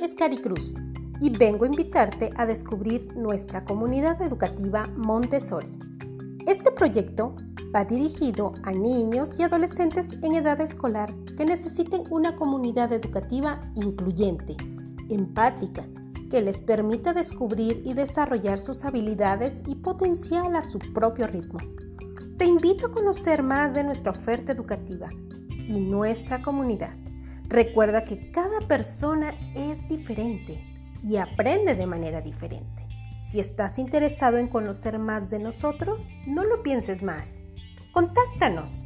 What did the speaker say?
es Cari Cruz y vengo a invitarte a descubrir nuestra comunidad educativa Montessori. Este proyecto va dirigido a niños y adolescentes en edad escolar que necesiten una comunidad educativa incluyente, empática, que les permita descubrir y desarrollar sus habilidades y potencial a su propio ritmo. Te invito a conocer más de nuestra oferta educativa y nuestra comunidad. Recuerda que cada persona es diferente y aprende de manera diferente. Si estás interesado en conocer más de nosotros, no lo pienses más. Contáctanos.